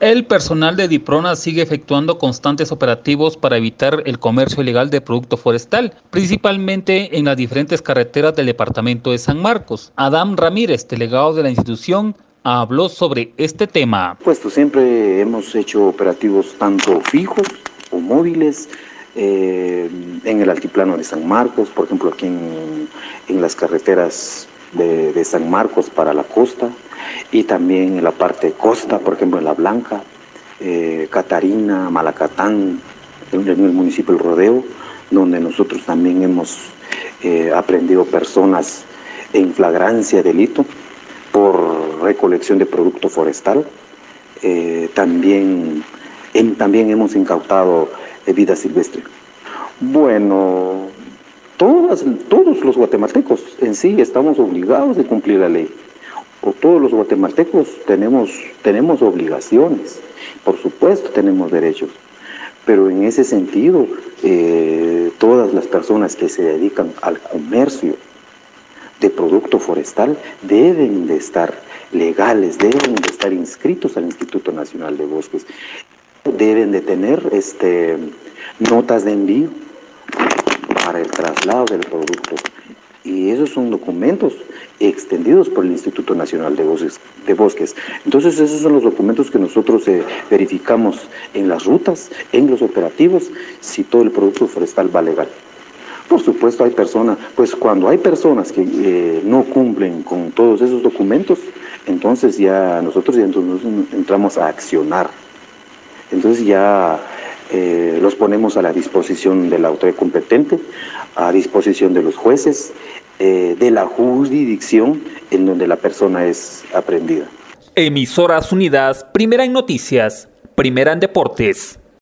El personal de Diprona sigue efectuando constantes operativos para evitar el comercio ilegal de producto forestal, principalmente en las diferentes carreteras del departamento de San Marcos. Adam Ramírez, delegado de la institución, habló sobre este tema. Puesto siempre hemos hecho operativos tanto fijos o móviles eh, en el altiplano de San Marcos, por ejemplo aquí en, las carreteras de, San Marcos para la costa, y también en la parte costa, por ejemplo en La Blanca, eh, Catarina, Malacatán, en el municipio del Rodeo, donde nosotros también hemos eh, aprendido personas en flagrancia de delito por recolección de producto forestal. Eh, también, también hemos incautado vida silvestre. Bueno, todos los guatemaltecos en sí estamos obligados a cumplir la ley. O todos los guatemaltecos tenemos, tenemos obligaciones, por supuesto tenemos derechos, pero en ese sentido eh, todas las personas que se dedican al comercio de producto forestal deben de estar legales, deben de estar inscritos al Instituto Nacional de Bosques, deben de tener este, notas de envío para el traslado del producto. Y esos son documentos extendidos por el Instituto Nacional de Bosques. De Bosques. Entonces esos son los documentos que nosotros eh, verificamos en las rutas, en los operativos, si todo el producto forestal va legal. Por supuesto hay personas, pues cuando hay personas que eh, no cumplen con todos esos documentos, entonces ya nosotros ya entramos a accionar. Entonces ya eh, los ponemos a la disposición de la autoridad competente, a disposición de los jueces eh, de la jurisdicción en donde la persona es aprendida. Emisoras Unidas, primera en noticias, primera en deportes.